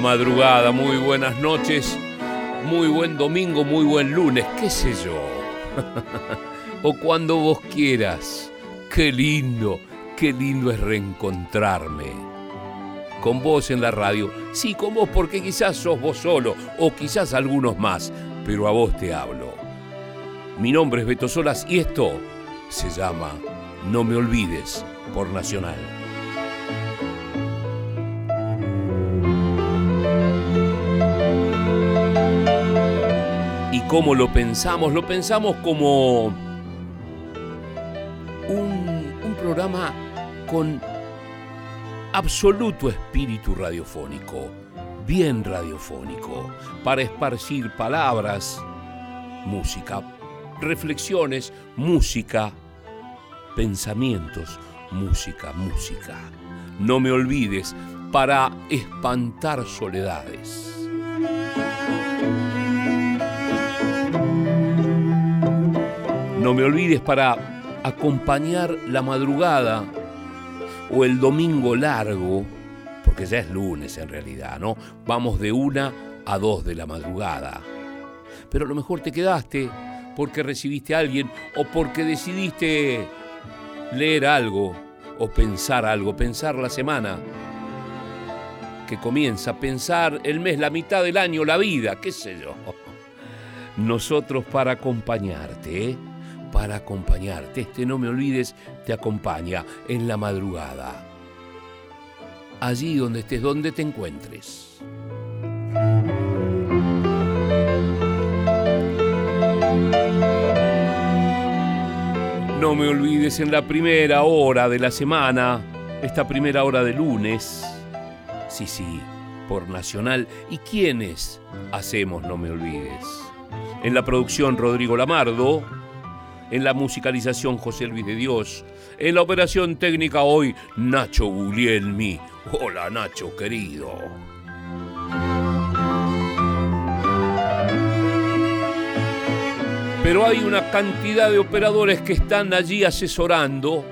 Madrugada, muy buenas noches, muy buen domingo, muy buen lunes, qué sé yo. o cuando vos quieras. Qué lindo, qué lindo es reencontrarme. Con vos en la radio. Sí, con vos porque quizás sos vos solo o quizás algunos más, pero a vos te hablo. Mi nombre es Beto Solas y esto se llama No me olvides por Nacional. Cómo lo pensamos? Lo pensamos como un, un programa con absoluto espíritu radiofónico, bien radiofónico, para esparcir palabras, música, reflexiones, música, pensamientos, música, música. No me olvides para espantar soledades. No me olvides para acompañar la madrugada o el domingo largo, porque ya es lunes en realidad, ¿no? Vamos de una a dos de la madrugada. Pero a lo mejor te quedaste porque recibiste a alguien o porque decidiste leer algo o pensar algo, pensar la semana que comienza, pensar el mes, la mitad del año, la vida, qué sé yo. Nosotros para acompañarte, ¿eh? Para acompañarte, este no me olvides, te acompaña en la madrugada. Allí donde estés, donde te encuentres. No me olvides en la primera hora de la semana, esta primera hora de lunes. Sí, sí, por Nacional. ¿Y quiénes hacemos No me olvides? En la producción Rodrigo Lamardo, en la musicalización José Luis de Dios, en la operación técnica hoy Nacho Guglielmi. Hola Nacho querido. pero hay una cantidad de operadores que están allí asesorando,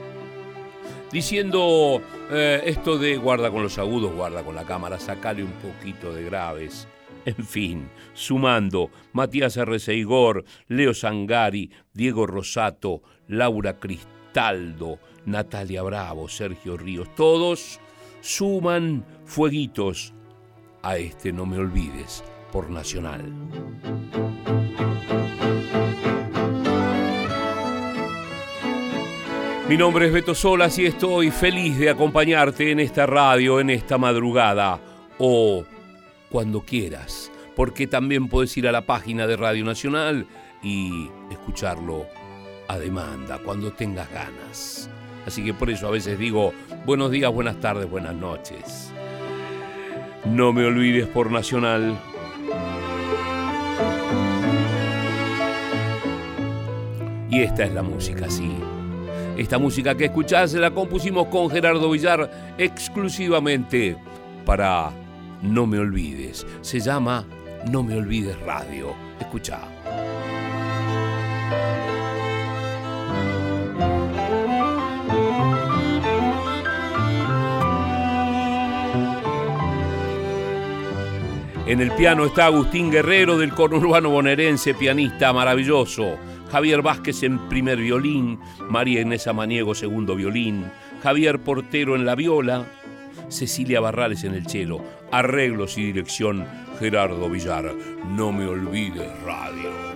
diciendo eh, esto de guarda con los agudos, guarda con la cámara, sacale un poquito de graves. En fin, sumando Matías Igor, Leo Sangari, Diego Rosato, Laura Cristaldo, Natalia Bravo, Sergio Ríos, todos suman fueguitos a este No Me Olvides por Nacional. Mi nombre es Beto Solas y estoy feliz de acompañarte en esta radio, en esta madrugada o cuando quieras, porque también puedes ir a la página de Radio Nacional y escucharlo a demanda, cuando tengas ganas. Así que por eso a veces digo buenos días, buenas tardes, buenas noches. No me olvides por Nacional. Y esta es la música, sí esta música que escuchás la compusimos con Gerardo Villar exclusivamente para No Me Olvides. Se llama No Me Olvides Radio. Escucha. En el piano está Agustín Guerrero del conurbano bonaerense, pianista maravilloso. Javier Vázquez en primer violín, María Inés Amaniego segundo violín, Javier Portero en la viola, Cecilia Barrales en el cello, arreglos y dirección Gerardo Villar. No me olvides radio.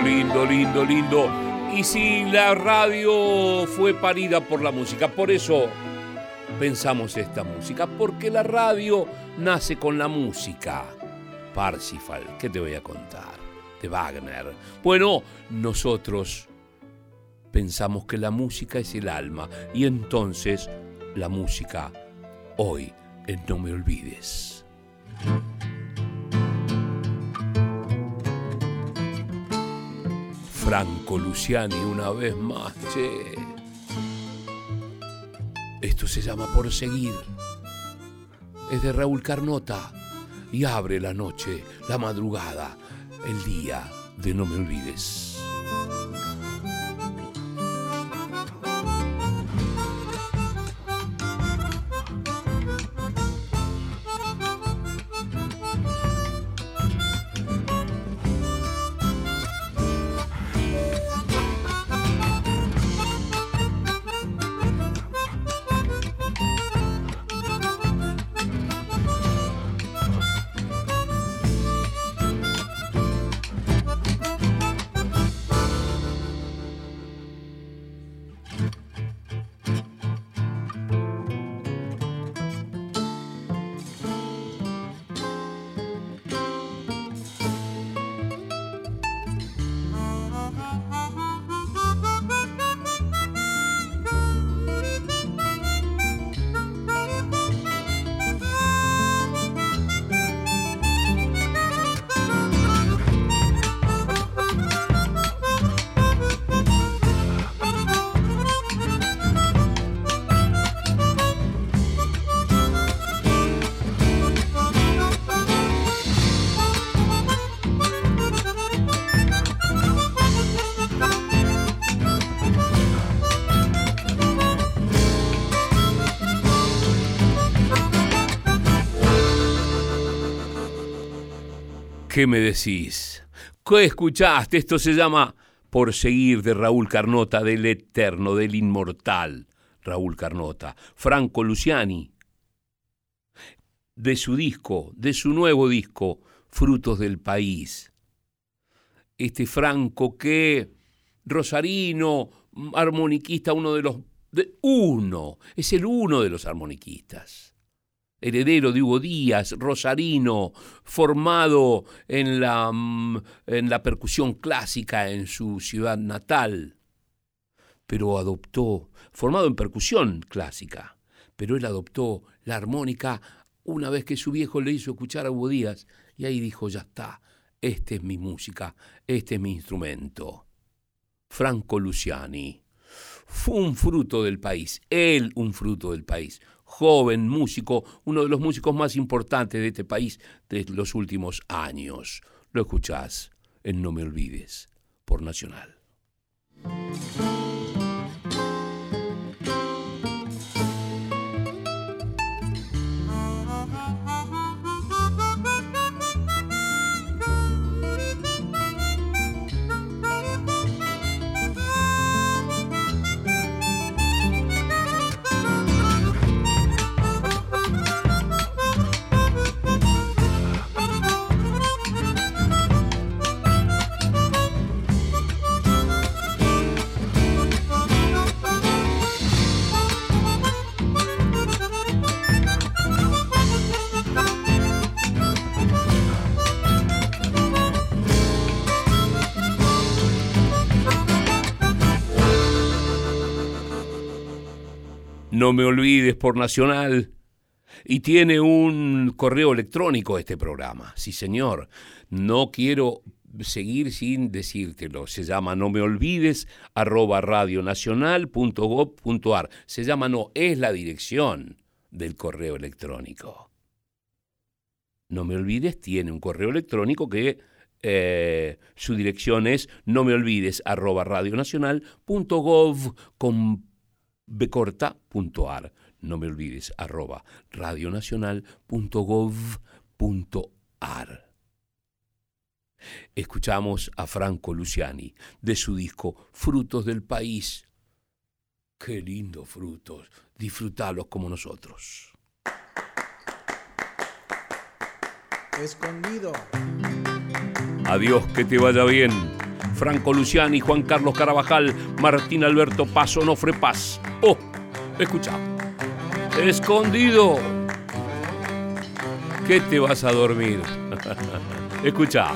lindo, lindo, lindo. Y si la radio fue parida por la música, por eso pensamos esta música, porque la radio nace con la música. Parsifal, ¿qué te voy a contar? De Wagner. Bueno, nosotros pensamos que la música es el alma y entonces la música hoy en No Me Olvides. Franco Luciani una vez más, che. Esto se llama por seguir. es de Raúl Carnota y abre la noche, la madrugada, el día de No Me Olvides. ¿Qué me decís? ¿Qué escuchaste? Esto se llama Por seguir de Raúl Carnota, del eterno, del inmortal Raúl Carnota. Franco Luciani, de su disco, de su nuevo disco, Frutos del País. Este Franco que, rosarino, armoniquista, uno de los... uno, es el uno de los armoniquistas heredero de Hugo Díaz, rosarino, formado en la, mm, en la percusión clásica en su ciudad natal, pero adoptó, formado en percusión clásica, pero él adoptó la armónica una vez que su viejo le hizo escuchar a Hugo Díaz y ahí dijo, ya está, esta es mi música, este es mi instrumento. Franco Luciani. Fue un fruto del país, él un fruto del país joven músico, uno de los músicos más importantes de este país de los últimos años. Lo escuchás en No Me Olvides, por Nacional. No me olvides por Nacional. Y tiene un correo electrónico este programa. Sí, señor. No quiero seguir sin decírtelo. Se llama no me olvides arroba radionacional.gov.ar. Se llama no, es la dirección del correo electrónico. No me olvides tiene un correo electrónico que eh, su dirección es no me olvides arroba radionacional.gov.ar becorta.ar. No me olvides, arroba radionacional.gov.ar. Escuchamos a Franco Luciani de su disco Frutos del País. Qué lindos frutos, disfrutalos como nosotros. Escondido. Adiós, que te vaya bien. Franco Luciani, Juan Carlos Carabajal, Martín Alberto Paso, Nofre Paz. Oh, escucha. Escondido. ¿Qué te vas a dormir? escucha.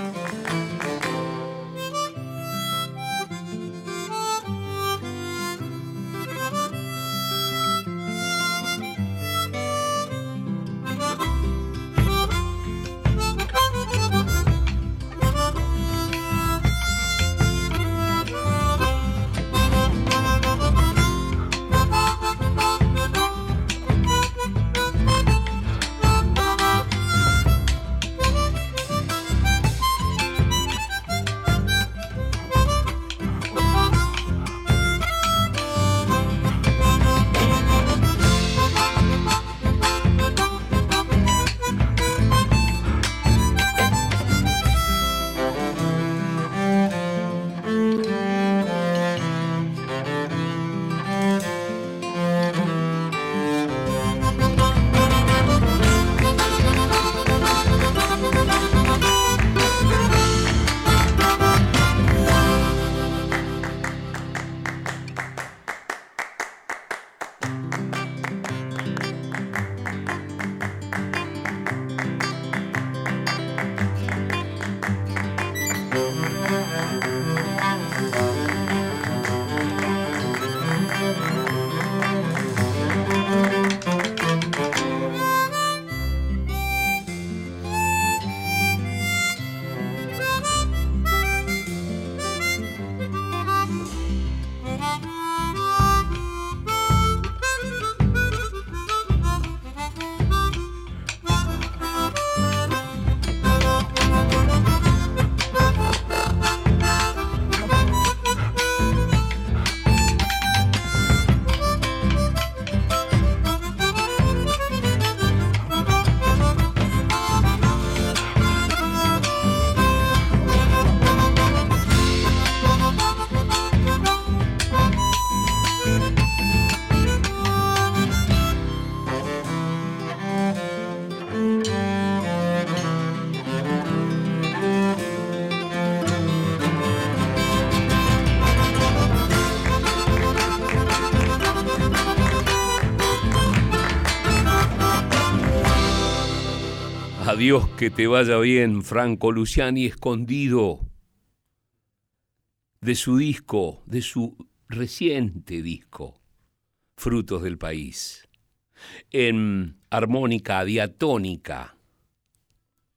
Que te vaya bien, Franco Luciani, escondido de su disco, de su reciente disco, Frutos del País, en armónica diatónica,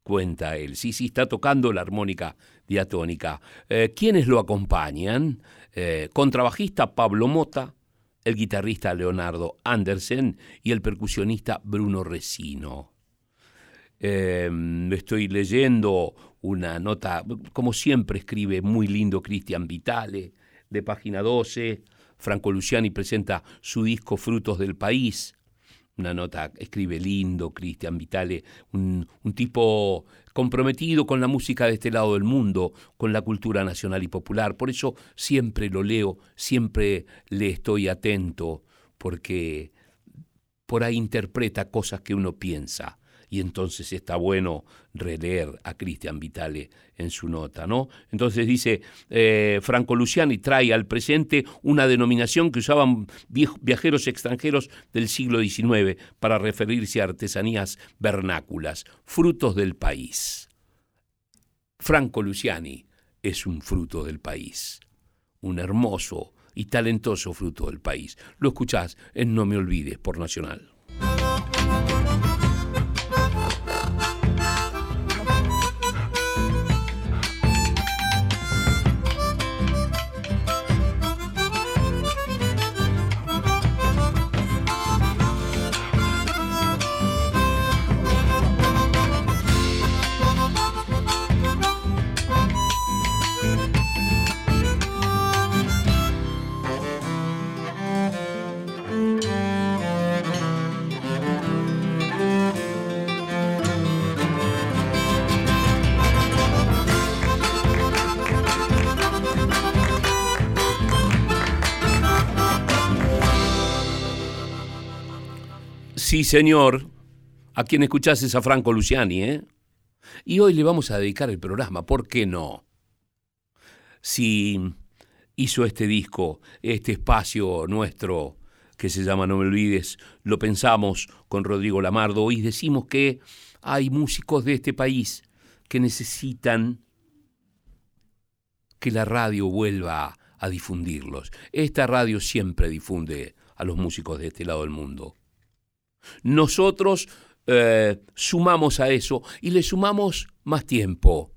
cuenta él. Sí, sí, está tocando la armónica diatónica. Eh, ¿Quiénes lo acompañan? Eh, contrabajista Pablo Mota, el guitarrista Leonardo Andersen y el percusionista Bruno Resino. Em, estoy leyendo una nota, como siempre escribe muy lindo Cristian Vitale, de página 12. Franco Luciani presenta su disco Frutos del País. Una nota, escribe lindo Cristian Vitale, un, un tipo comprometido con la música de este lado del mundo, con la cultura nacional y popular. Por eso siempre lo leo, siempre le estoy atento, porque por ahí interpreta cosas que uno piensa y entonces está bueno releer a Cristian Vitale en su nota, ¿no? Entonces dice, eh, Franco Luciani trae al presente una denominación que usaban viajeros extranjeros del siglo XIX para referirse a artesanías vernáculas, frutos del país. Franco Luciani es un fruto del país, un hermoso y talentoso fruto del país. Lo escuchás en No Me Olvides por Nacional. Sí, señor, a quien escuchás es a Franco Luciani, ¿eh? Y hoy le vamos a dedicar el programa, ¿por qué no? Si hizo este disco, este espacio nuestro que se llama No me olvides, lo pensamos con Rodrigo Lamardo y decimos que hay músicos de este país que necesitan que la radio vuelva a difundirlos. Esta radio siempre difunde a los músicos de este lado del mundo. Nosotros eh, sumamos a eso y le sumamos más tiempo.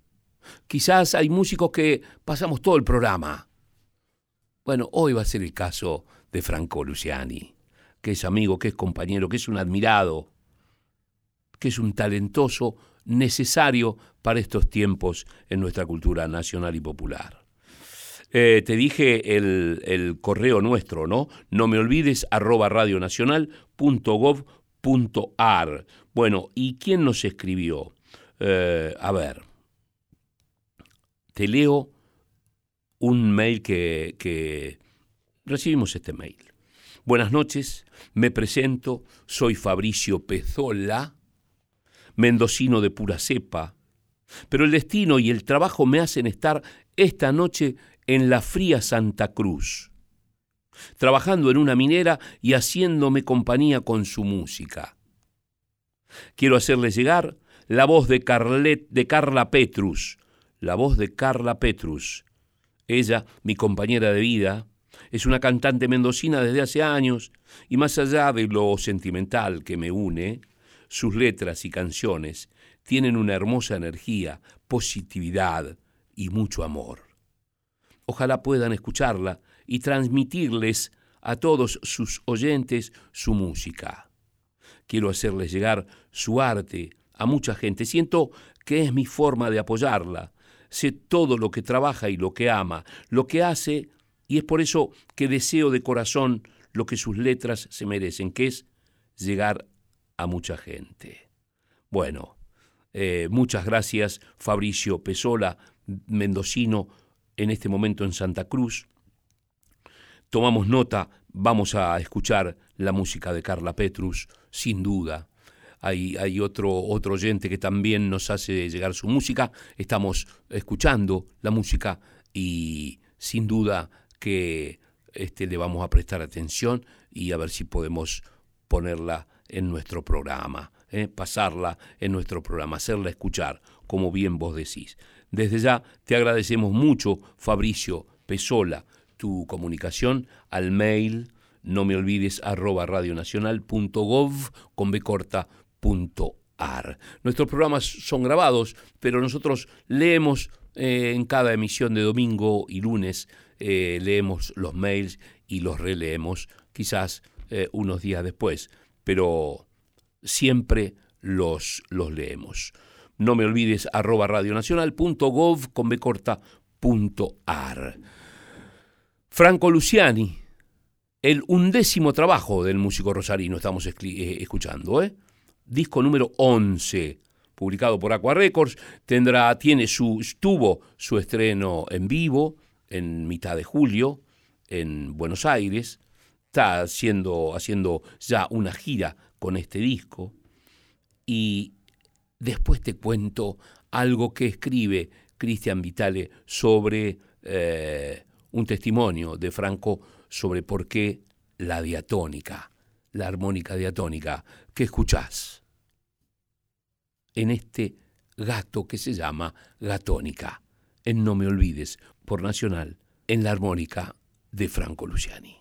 Quizás hay músicos que pasamos todo el programa. Bueno, hoy va a ser el caso de Franco Luciani, que es amigo, que es compañero, que es un admirado, que es un talentoso necesario para estos tiempos en nuestra cultura nacional y popular. Eh, te dije el, el, correo nuestro, ¿no? No me olvides, arroba radionacional.gov.ar. Bueno, ¿y quién nos escribió? Eh, a ver, te leo un mail que, que recibimos este mail. Buenas noches, me presento, soy Fabricio Pezola, mendocino de pura cepa, pero el destino y el trabajo me hacen estar esta noche en la fría Santa Cruz, trabajando en una minera y haciéndome compañía con su música. Quiero hacerle llegar la voz de, Carlet, de Carla Petrus, la voz de Carla Petrus. Ella, mi compañera de vida, es una cantante mendocina desde hace años y más allá de lo sentimental que me une, sus letras y canciones tienen una hermosa energía, positividad y mucho amor. Ojalá puedan escucharla y transmitirles a todos sus oyentes su música. Quiero hacerles llegar su arte a mucha gente. Siento que es mi forma de apoyarla. Sé todo lo que trabaja y lo que ama, lo que hace, y es por eso que deseo de corazón lo que sus letras se merecen, que es llegar a mucha gente. Bueno, eh, muchas gracias Fabricio Pesola, mendocino, en este momento en Santa Cruz. Tomamos nota, vamos a escuchar la música de Carla Petrus, sin duda. Hay, hay, otro, otro oyente que también nos hace llegar su música. Estamos escuchando la música y sin duda que este, le vamos a prestar atención y a ver si podemos ponerla en nuestro programa, ¿eh? pasarla en nuestro programa, hacerla escuchar, como bien vos decís. Desde ya te agradecemos mucho, Fabricio Pesola, tu comunicación al mail, no me olvides, arroba radionacional.gov con b corta, Nuestros programas son grabados, pero nosotros leemos eh, en cada emisión de domingo y lunes, eh, leemos los mails y los releemos, quizás eh, unos días después, pero siempre los, los leemos. No me olvides arroba radionacional.gov con Franco Luciani, el undécimo trabajo del músico rosarino estamos escuchando, ¿eh? disco número 11, publicado por Aqua Records, tendrá, tiene su, tuvo su estreno en vivo en mitad de julio en Buenos Aires, está haciendo, haciendo ya una gira con este disco y después te cuento algo que escribe Cristian Vitale sobre eh, un testimonio de Franco sobre por qué la diatónica, la armónica diatónica que escuchás en este gato que se llama gatónica, en No me olvides, por Nacional, en la armónica de Franco Luciani.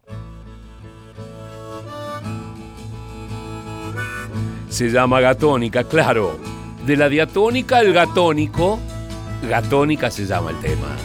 Se llama gatónica, claro. De la diatónica al gatónico, gatónica se llama el tema.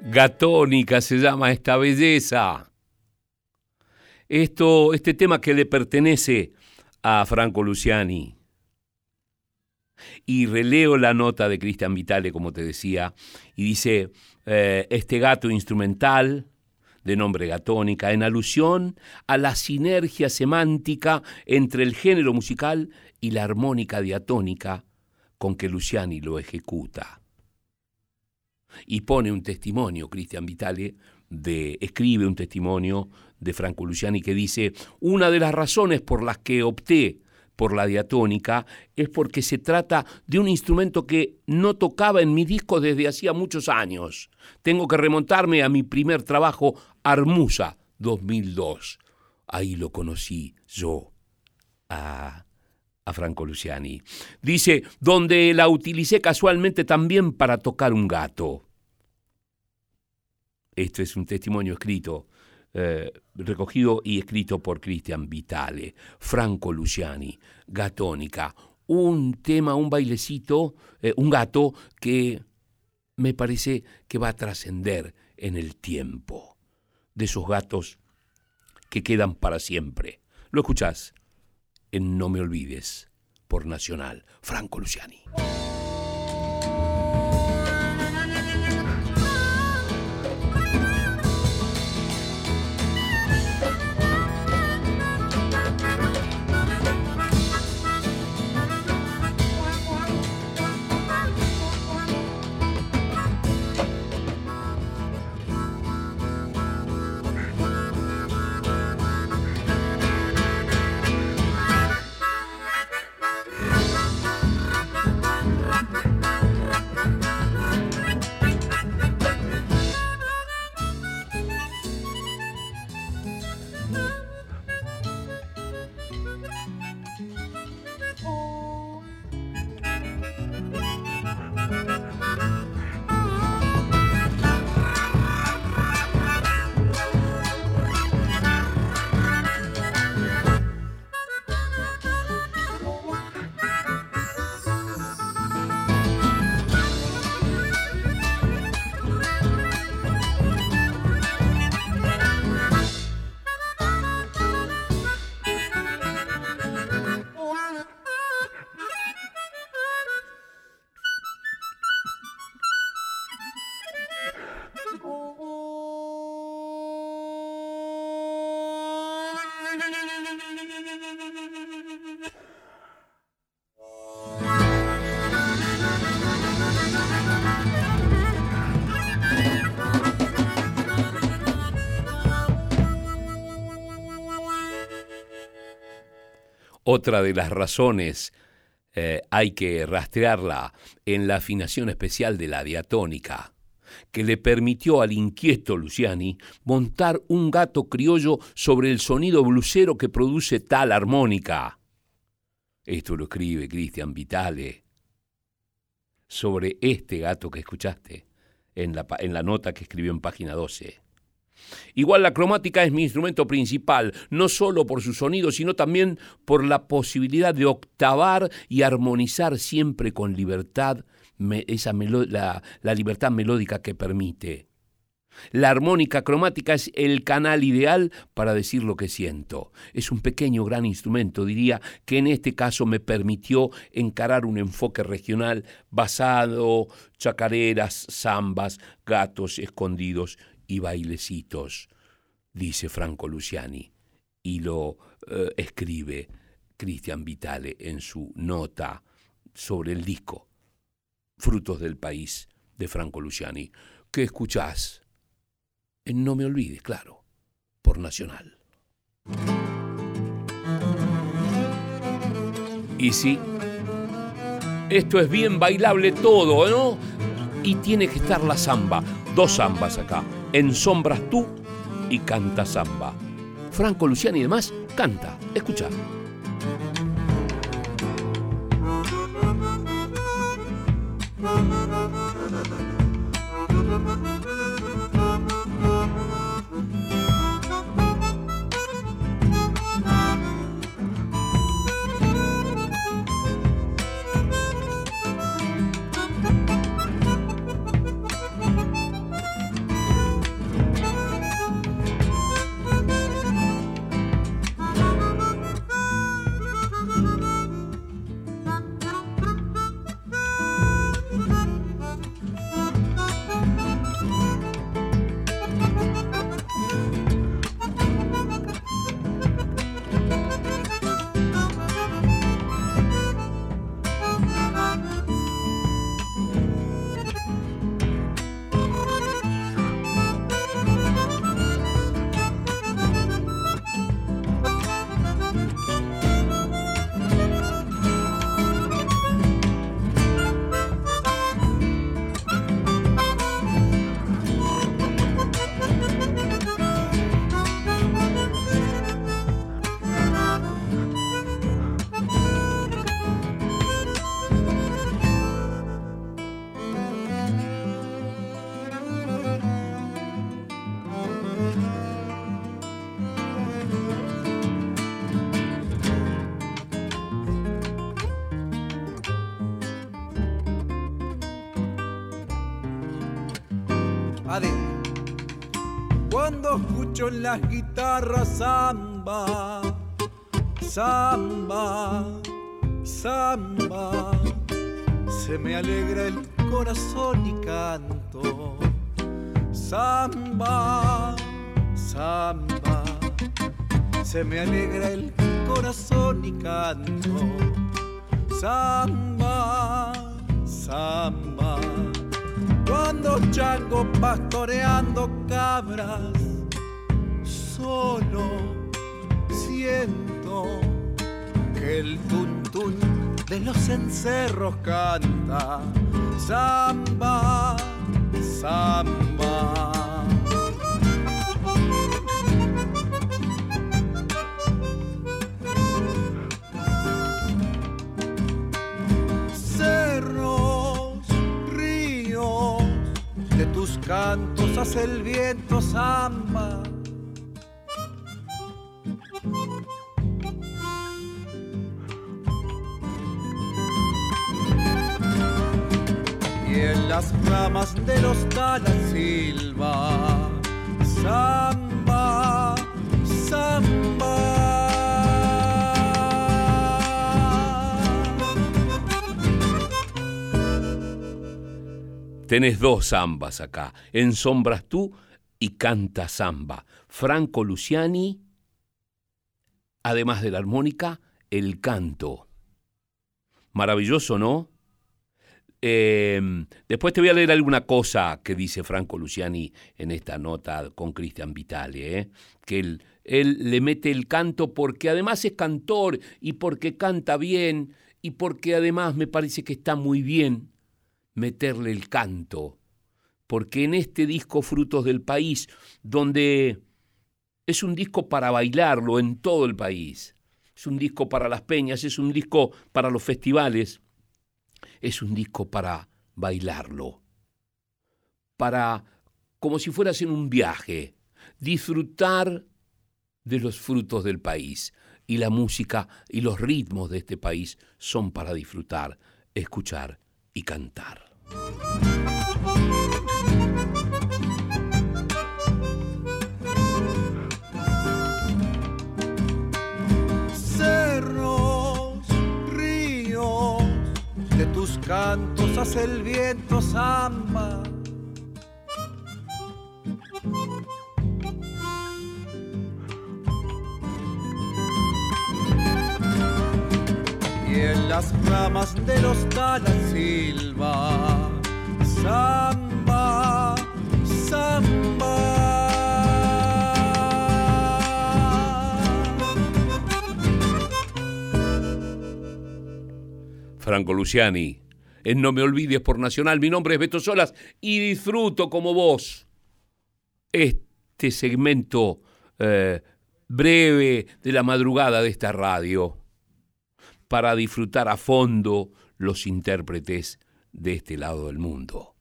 Gatónica se llama esta belleza. Esto, este tema que le pertenece a Franco Luciani. Y releo la nota de Cristian Vitale, como te decía, y dice, eh, este gato instrumental, de nombre gatónica, en alusión a la sinergia semántica entre el género musical y la armónica diatónica con que Luciani lo ejecuta y pone un testimonio, Cristian Vitale, de, escribe un testimonio de Franco Luciani que dice, una de las razones por las que opté por la diatónica es porque se trata de un instrumento que no tocaba en mi disco desde hacía muchos años. Tengo que remontarme a mi primer trabajo, Armusa, 2002. Ahí lo conocí yo, a, a Franco Luciani. Dice, donde la utilicé casualmente también para tocar un gato. Esto es un testimonio escrito eh, recogido y escrito por Cristian Vitale, Franco Luciani, Gatónica, un tema, un bailecito, eh, un gato que me parece que va a trascender en el tiempo, de esos gatos que quedan para siempre. Lo escuchás en No me olvides, por Nacional, Franco Luciani. Otra de las razones eh, hay que rastrearla en la afinación especial de la diatónica, que le permitió al inquieto Luciani montar un gato criollo sobre el sonido blusero que produce tal armónica. Esto lo escribe Cristian Vitale sobre este gato que escuchaste en la, en la nota que escribió en página 12. Igual la cromática es mi instrumento principal, no solo por su sonido, sino también por la posibilidad de octavar y armonizar siempre con libertad, esa la, la libertad melódica que permite. La armónica cromática es el canal ideal para decir lo que siento. Es un pequeño gran instrumento, diría, que en este caso me permitió encarar un enfoque regional basado chacareras, zambas, gatos escondidos y bailecitos, dice Franco Luciani, y lo eh, escribe Cristian Vitale en su nota sobre el disco Frutos del País de Franco Luciani, que escuchás en No Me Olvides, claro, por Nacional. Y sí, esto es bien bailable todo, ¿no? Y tiene que estar la samba, dos zambas acá en sombras tú y canta samba. Franco Luciani y demás canta. Escucha. En las guitarras samba, samba, samba, se me alegra el corazón y canto. Samba, samba, se me alegra el corazón y canto. Samba, samba cuando chango pastoreando cabras, solo siento que el tuntún de los encerros canta samba, samba. cantos hace el viento samba. Las ramas de los talas silva, samba, samba. Tenés dos zambas acá. En Sombras tú y Canta Zamba. Franco Luciani, además de la armónica, el canto. Maravilloso, ¿no? Em, después te voy a leer alguna cosa que dice Franco Luciani en esta nota con Cristian Vitale, ¿eh? que él, él le mete el canto porque además es cantor y porque canta bien y porque además me parece que está muy bien meterle el canto, porque en este disco Frutos del País, donde es un disco para bailarlo en todo el país, es un disco para las peñas, es un disco para los festivales, es un disco para bailarlo, para, como si fueras en un viaje, disfrutar de los frutos del país. Y la música y los ritmos de este país son para disfrutar, escuchar y cantar. Cantos hace el viento samba. y en las ramas de los talas silva. Samba, samba. Franco Luciani, en No Me Olvides por Nacional. Mi nombre es Beto Solas y disfruto como vos este segmento eh, breve de la madrugada de esta radio para disfrutar a fondo los intérpretes de este lado del mundo,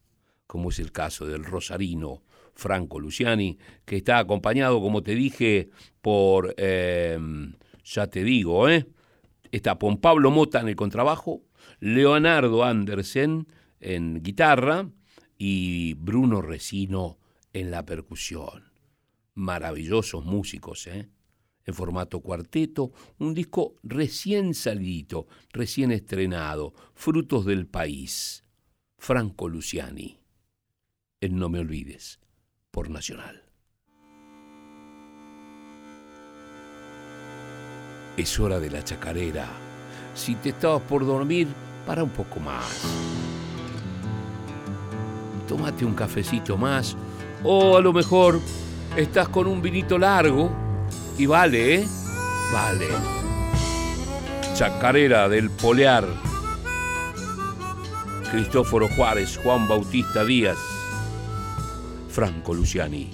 como es el caso del rosarino Franco Luciani, que está acompañado, como te dije, por, em, ya te digo, ¿eh? está con Pablo Mota en el contrabajo, Leonardo Andersen en guitarra y Bruno Resino en la percusión. Maravillosos músicos, ¿eh? en formato cuarteto, un disco recién salido, recién estrenado, Frutos del País, Franco Luciani, en No Me Olvides, por Nacional. Es hora de la chacarera. Si te estabas por dormir, para un poco más. Tómate un cafecito más o a lo mejor estás con un vinito largo y vale, ¿eh? Vale. Chacarera del Polear. Cristóforo Juárez, Juan Bautista Díaz. Franco Luciani.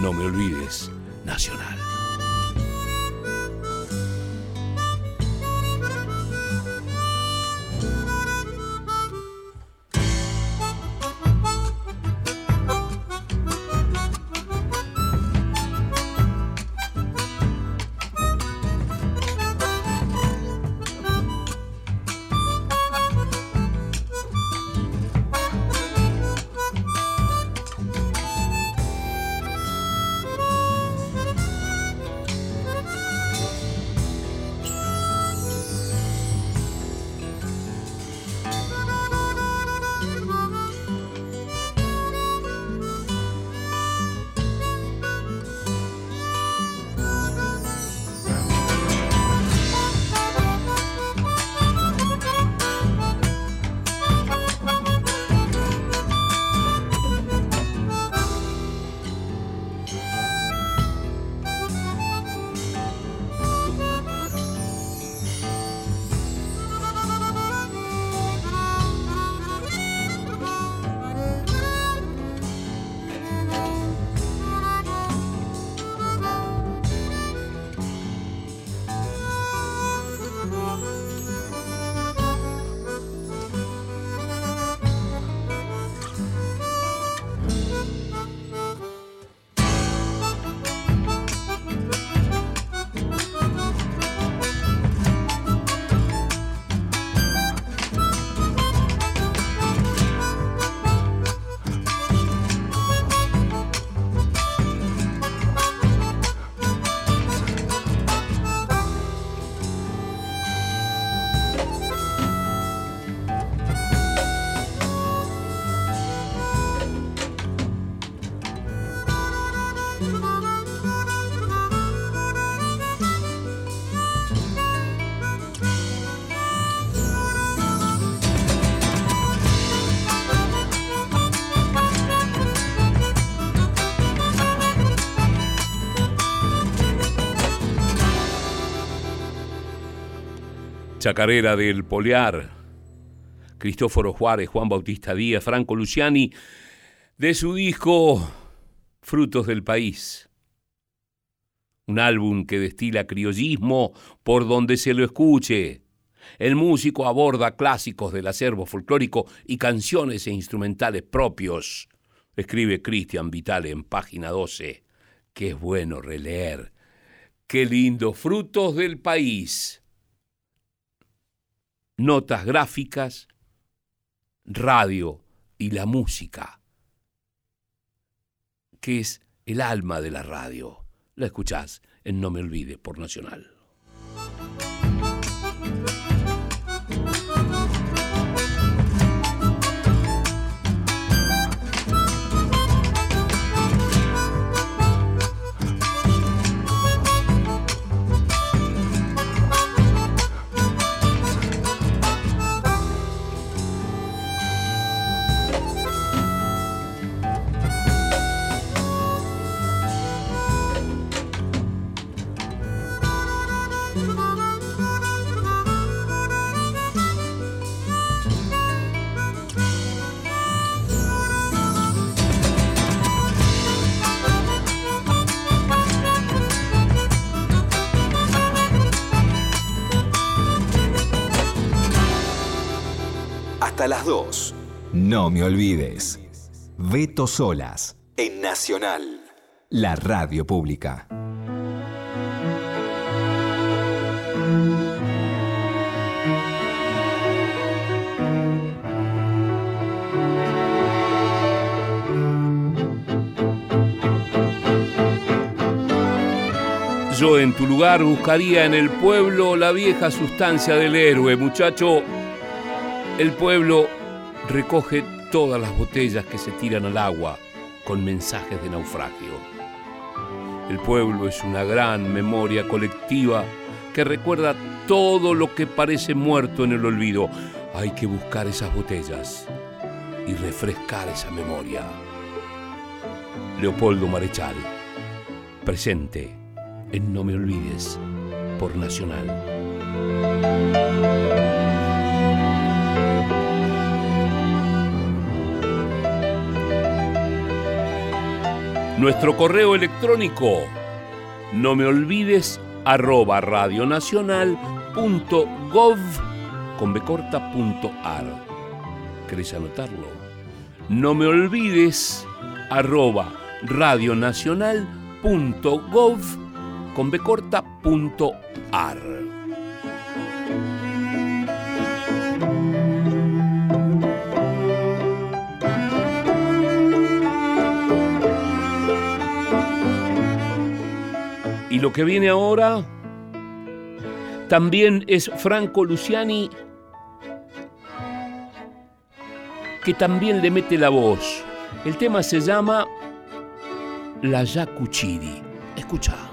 No me olvides, Nacional. Chacarera del Poliar, Cristóforo Juárez, Juan Bautista Díaz, Franco Luciani, de su disco Frutos del País. Un álbum que destila criollismo por donde se lo escuche. El músico aborda clásicos del acervo folclórico y canciones e instrumentales propios. Escribe Cristian Vitale en página 12. Qué bueno releer. Qué lindo. Frutos del país. Notas gráficas, radio y la música, que es el alma de la radio. La escuchás en No Me Olvide por Nacional. Las 2. No me olvides. Veto Solas en Nacional, la radio pública. Yo en tu lugar buscaría en el pueblo la vieja sustancia del héroe, muchacho. El pueblo recoge todas las botellas que se tiran al agua con mensajes de naufragio. El pueblo es una gran memoria colectiva que recuerda todo lo que parece muerto en el olvido. Hay que buscar esas botellas y refrescar esa memoria. Leopoldo Marechal, presente en No Me Olvides por Nacional. Nuestro correo electrónico, no me olvides, arroba radionacional.gov con becorta.ar. ¿Querés anotarlo? No me olvides, arroba radionacional.gov con lo que viene ahora también es Franco Luciani, que también le mete la voz. El tema se llama La Yacuchiri. Escucha.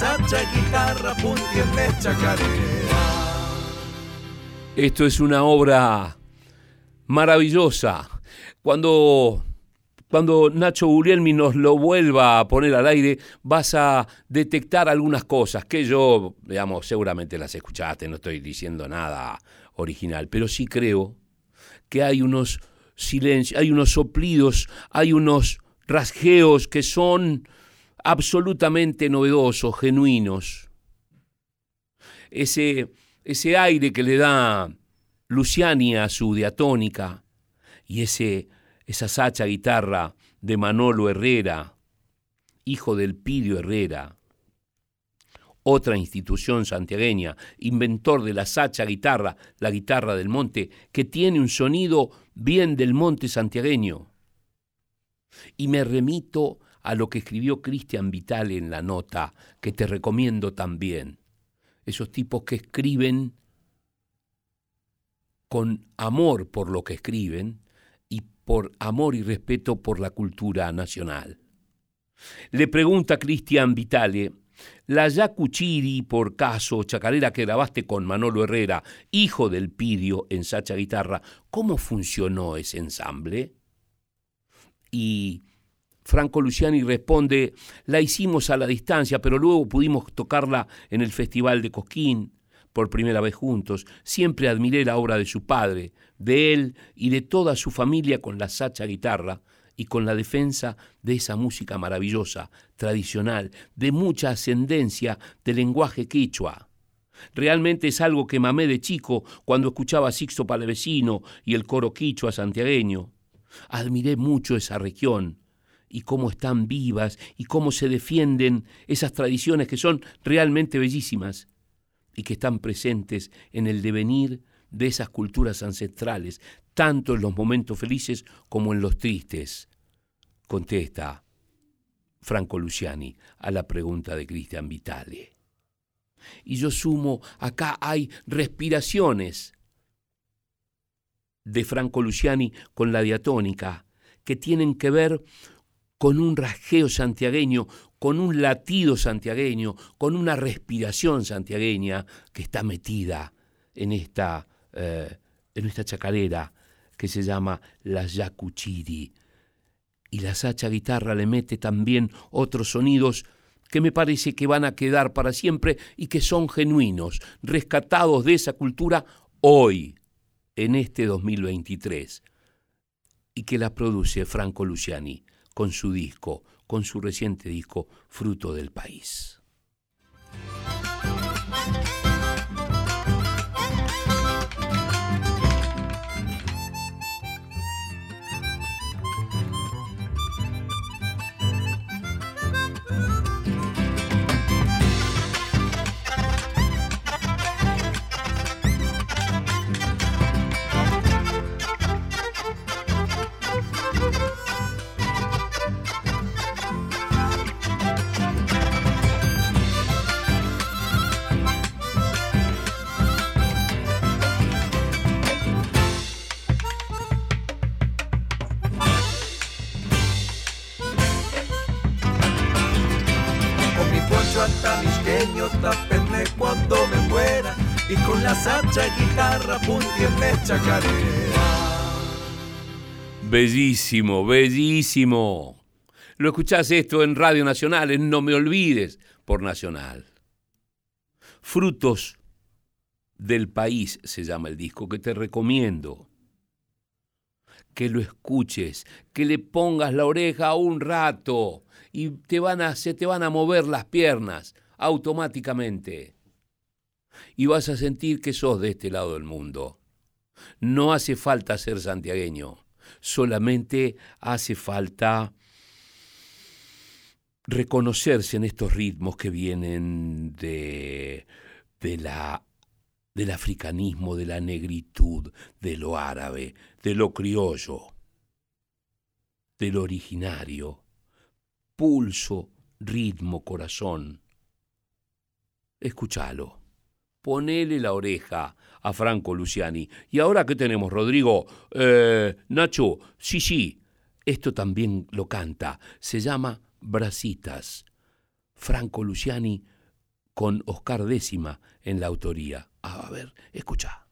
Sacha guitarra puntiende chacarera. Esto es una obra maravillosa. Cuando, cuando Nacho Guglielmi nos lo vuelva a poner al aire, vas a detectar algunas cosas que yo, digamos, seguramente las escuchaste, no estoy diciendo nada original, pero sí creo que hay unos silencios, hay unos soplidos, hay unos rasgueos que son absolutamente novedosos, genuinos. Ese, ese aire que le da Luciani a su diatónica y ese, esa sacha guitarra de Manolo Herrera, hijo del Pidio Herrera, otra institución santiagueña, inventor de la sacha guitarra, la guitarra del monte, que tiene un sonido bien del monte santiagueño. Y me remito a lo que escribió Cristian Vitale en la nota, que te recomiendo también. Esos tipos que escriben con amor por lo que escriben y por amor y respeto por la cultura nacional. Le pregunta Cristian Vitale, la Yacuchiri, por caso, chacarera que grabaste con Manolo Herrera, hijo del Pidio en Sacha Guitarra, ¿cómo funcionó ese ensamble? Y Franco Luciani responde, la hicimos a la distancia, pero luego pudimos tocarla en el Festival de Cosquín por primera vez juntos. Siempre admiré la obra de su padre, de él y de toda su familia con la sacha guitarra y con la defensa de esa música maravillosa, tradicional, de mucha ascendencia del lenguaje quechua. Realmente es algo que mamé de chico cuando escuchaba a Sixto Palavecino y el coro quichua santiagueño. Admiré mucho esa región y cómo están vivas y cómo se defienden esas tradiciones que son realmente bellísimas y que están presentes en el devenir de esas culturas ancestrales, tanto en los momentos felices como en los tristes, contesta Franco Luciani a la pregunta de Cristian Vitale. Y yo sumo, acá hay respiraciones de Franco Luciani con la diatónica, que tienen que ver con un rasgueo santiagueño, con un latido santiagueño, con una respiración santiagueña que está metida en esta, eh, en esta chacarera que se llama la yacuchiri. Y la sacha guitarra le mete también otros sonidos que me parece que van a quedar para siempre y que son genuinos, rescatados de esa cultura hoy, en este 2023, y que la produce Franco Luciani con su disco, con su reciente disco Fruto del País. Bellísimo, bellísimo. Lo escuchás esto en Radio Nacional, en No Me Olvides por Nacional. Frutos del País se llama el disco que te recomiendo. Que lo escuches, que le pongas la oreja un rato y te van a, se te van a mover las piernas automáticamente. Y vas a sentir que sos de este lado del mundo. No hace falta ser santiagueño, solamente hace falta reconocerse en estos ritmos que vienen de, de la, del africanismo, de la negritud, de lo árabe, de lo criollo, de lo originario. Pulso, ritmo, corazón escúchalo. Ponele la oreja a Franco Luciani. ¿Y ahora qué tenemos, Rodrigo? Eh, Nacho, sí, sí, esto también lo canta. Se llama Brasitas. Franco Luciani con Oscar Décima en la autoría. a ver, escucha.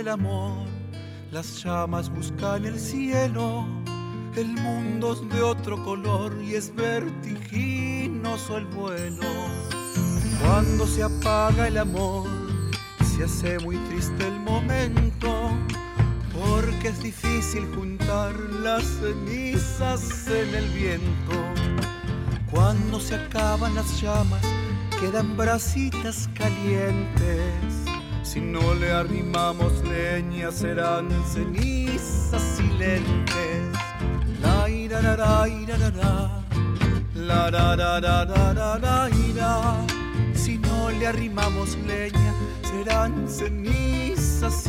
Enciende el amor, las llamas buscan el cielo. El mundo es de otro color y es vertiginoso el vuelo. Cuando se apaga el amor, se hace muy triste el momento, porque es difícil juntar las cenizas en el viento. Cuando se acaban las llamas, quedan brasitas calientes. Si no le arrimamos leña, serán cenizas silentes. La ira, la, la, ira, la, la, la, la, la, ira. Si no le arrimamos leña, serán cenizas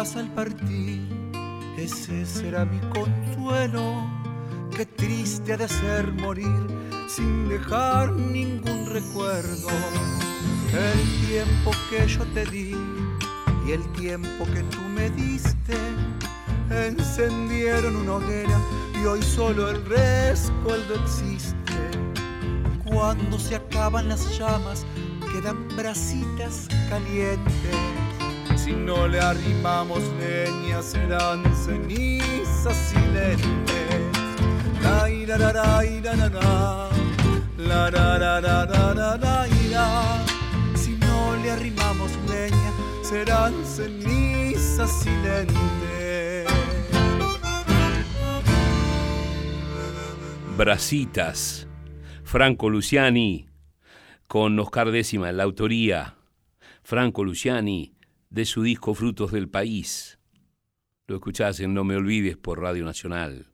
al partir, ese será mi consuelo. Qué triste ha de ser morir sin dejar ningún recuerdo. El tiempo que yo te di y el tiempo que tú me diste encendieron una hoguera y hoy solo el rescoldo existe. Cuando se acaban las llamas, quedan brasitas calientes si no le arrimamos leña serán cenizas silentes. La ira la la ira la la la la la ira. Si no le arrimamos leña serán cenizas silentes. Brasitas, Franco Luciani, con Oscar Décima en la autoría. Franco Luciani, de su disco Frutos del País. Lo escuchás en No Me Olvides por Radio Nacional.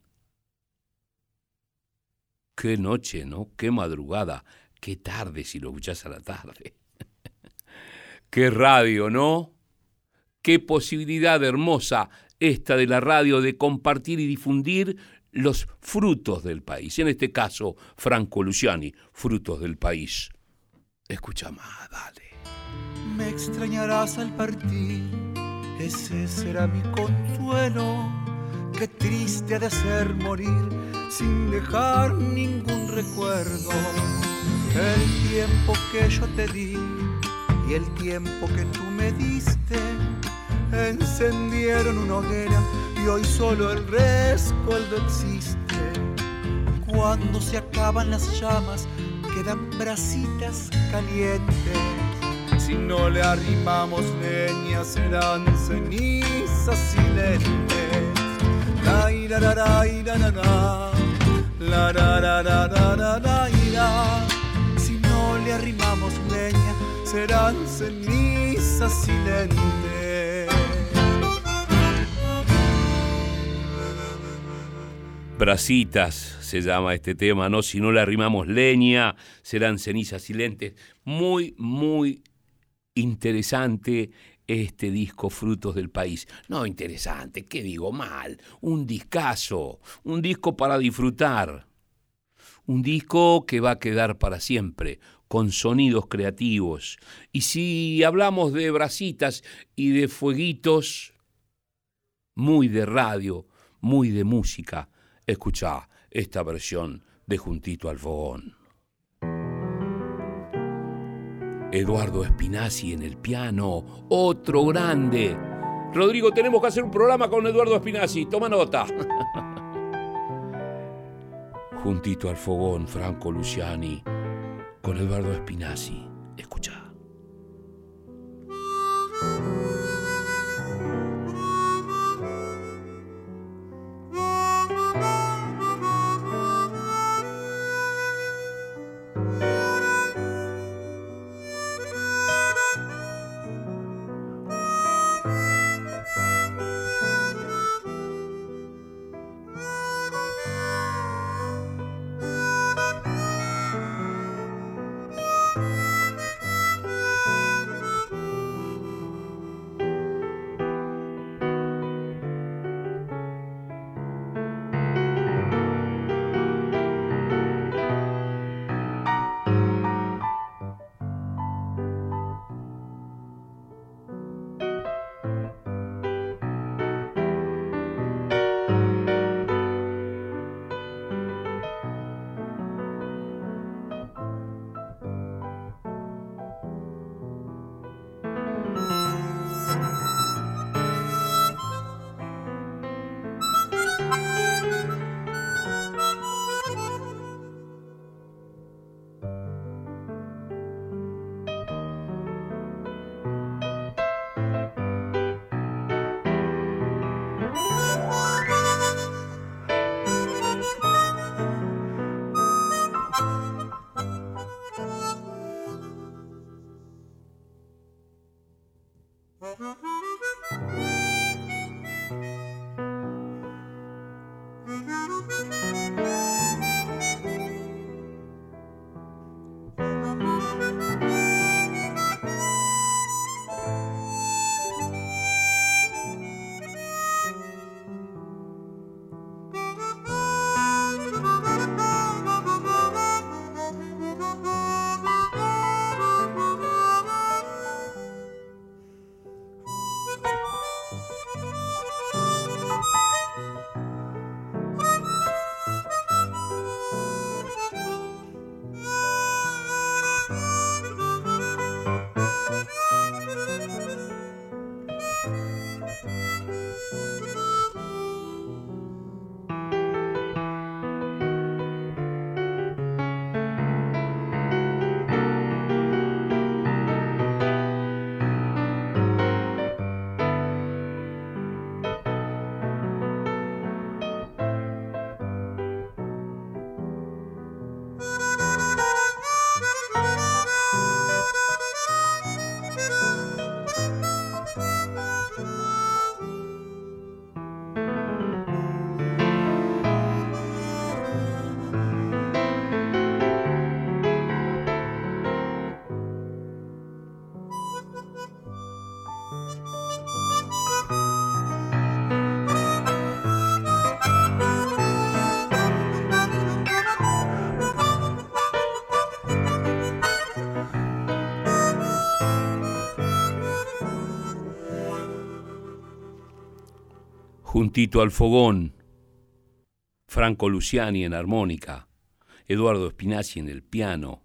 Qué noche, ¿no? Qué madrugada, qué tarde si lo escuchás a la tarde. qué radio, ¿no? Qué posibilidad hermosa esta de la radio de compartir y difundir los frutos del país. En este caso, Franco Luciani, frutos del país. Escucha más, dale me extrañarás al partir, ese será mi consuelo. Qué triste ha de ser morir sin dejar ningún recuerdo. El tiempo que yo te di y el tiempo que tú me diste encendieron una hoguera y hoy solo el rescoldo existe. Cuando se acaban las llamas, quedan brasitas calientes si no le arrimamos leña serán cenizas silentes. La ira la la ira la la la la la la la ira. Si no le arrimamos leña serán cenizas silentes. Bracitas se llama este tema, ¿no? Si no le arrimamos leña, serán cenizas silentes. Muy, muy interesante este disco Frutos del País. No, interesante, ¿qué digo mal? Un discazo, un disco para disfrutar. Un disco que va a quedar para siempre, con sonidos creativos. Y si hablamos de brasitas y de fueguitos, muy de radio, muy de música, escuchá esta versión de Juntito al Fogón. Eduardo Espinazzi en el piano, otro grande. Rodrigo, tenemos que hacer un programa con Eduardo Espinazzi, toma nota. Juntito al fogón, Franco Luciani, con Eduardo Espinazzi. Escucha. Juntito al fogón, Franco Luciani en armónica, Eduardo Spinazzi en el piano,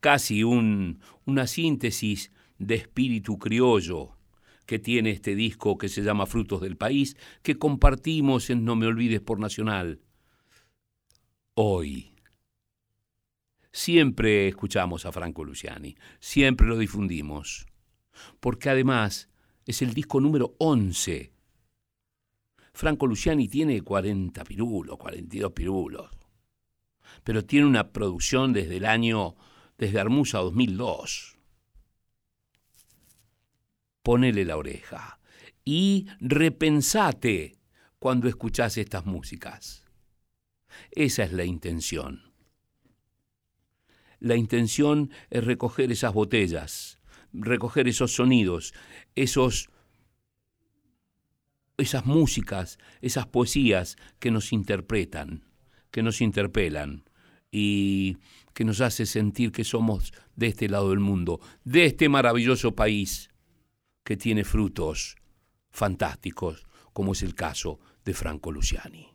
casi un, una síntesis de espíritu criollo que tiene este disco que se llama Frutos del País, que compartimos en No Me Olvides por Nacional. Hoy. Siempre escuchamos a Franco Luciani, siempre lo difundimos, porque además es el disco número 11 Franco Luciani tiene 40 pirulos, 42 pirulos, pero tiene una producción desde el año, desde Armusa 2002. Ponele la oreja y repensate cuando escuchás estas músicas. Esa es la intención. La intención es recoger esas botellas recoger esos sonidos, esos, esas músicas, esas poesías que nos interpretan, que nos interpelan y que nos hace sentir que somos de este lado del mundo, de este maravilloso país que tiene frutos fantásticos, como es el caso de Franco Luciani.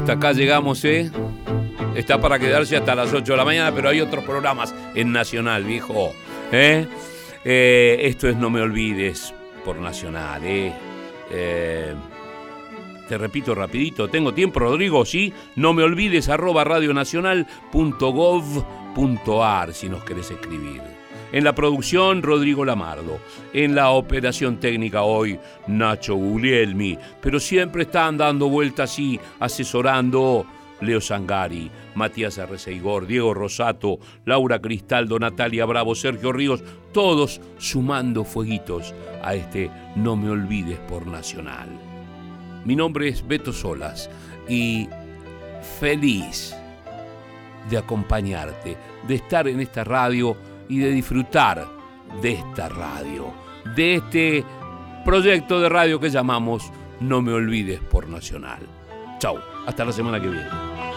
Hasta acá llegamos, ¿eh? Está para quedarse hasta las 8 de la mañana, pero hay otros programas en Nacional, viejo. ¿eh? Eh, esto es No Me Olvides por Nacional, ¿eh? ¿eh? Te repito rapidito, tengo tiempo, Rodrigo, ¿sí? No me olvides, arroba radionacional.gov.ar si nos querés escribir. En la producción, Rodrigo Lamardo. En la operación técnica hoy, Nacho Guglielmi. Pero siempre están dando vueltas y asesorando Leo Sangari, Matías Arreceigor, Diego Rosato, Laura Cristaldo, Natalia Bravo, Sergio Ríos, todos sumando fueguitos a este No Me Olvides por Nacional. Mi nombre es Beto Solas y feliz de acompañarte, de estar en esta radio y de disfrutar de esta radio, de este proyecto de radio que llamamos No me olvides por Nacional. Chau, hasta la semana que viene.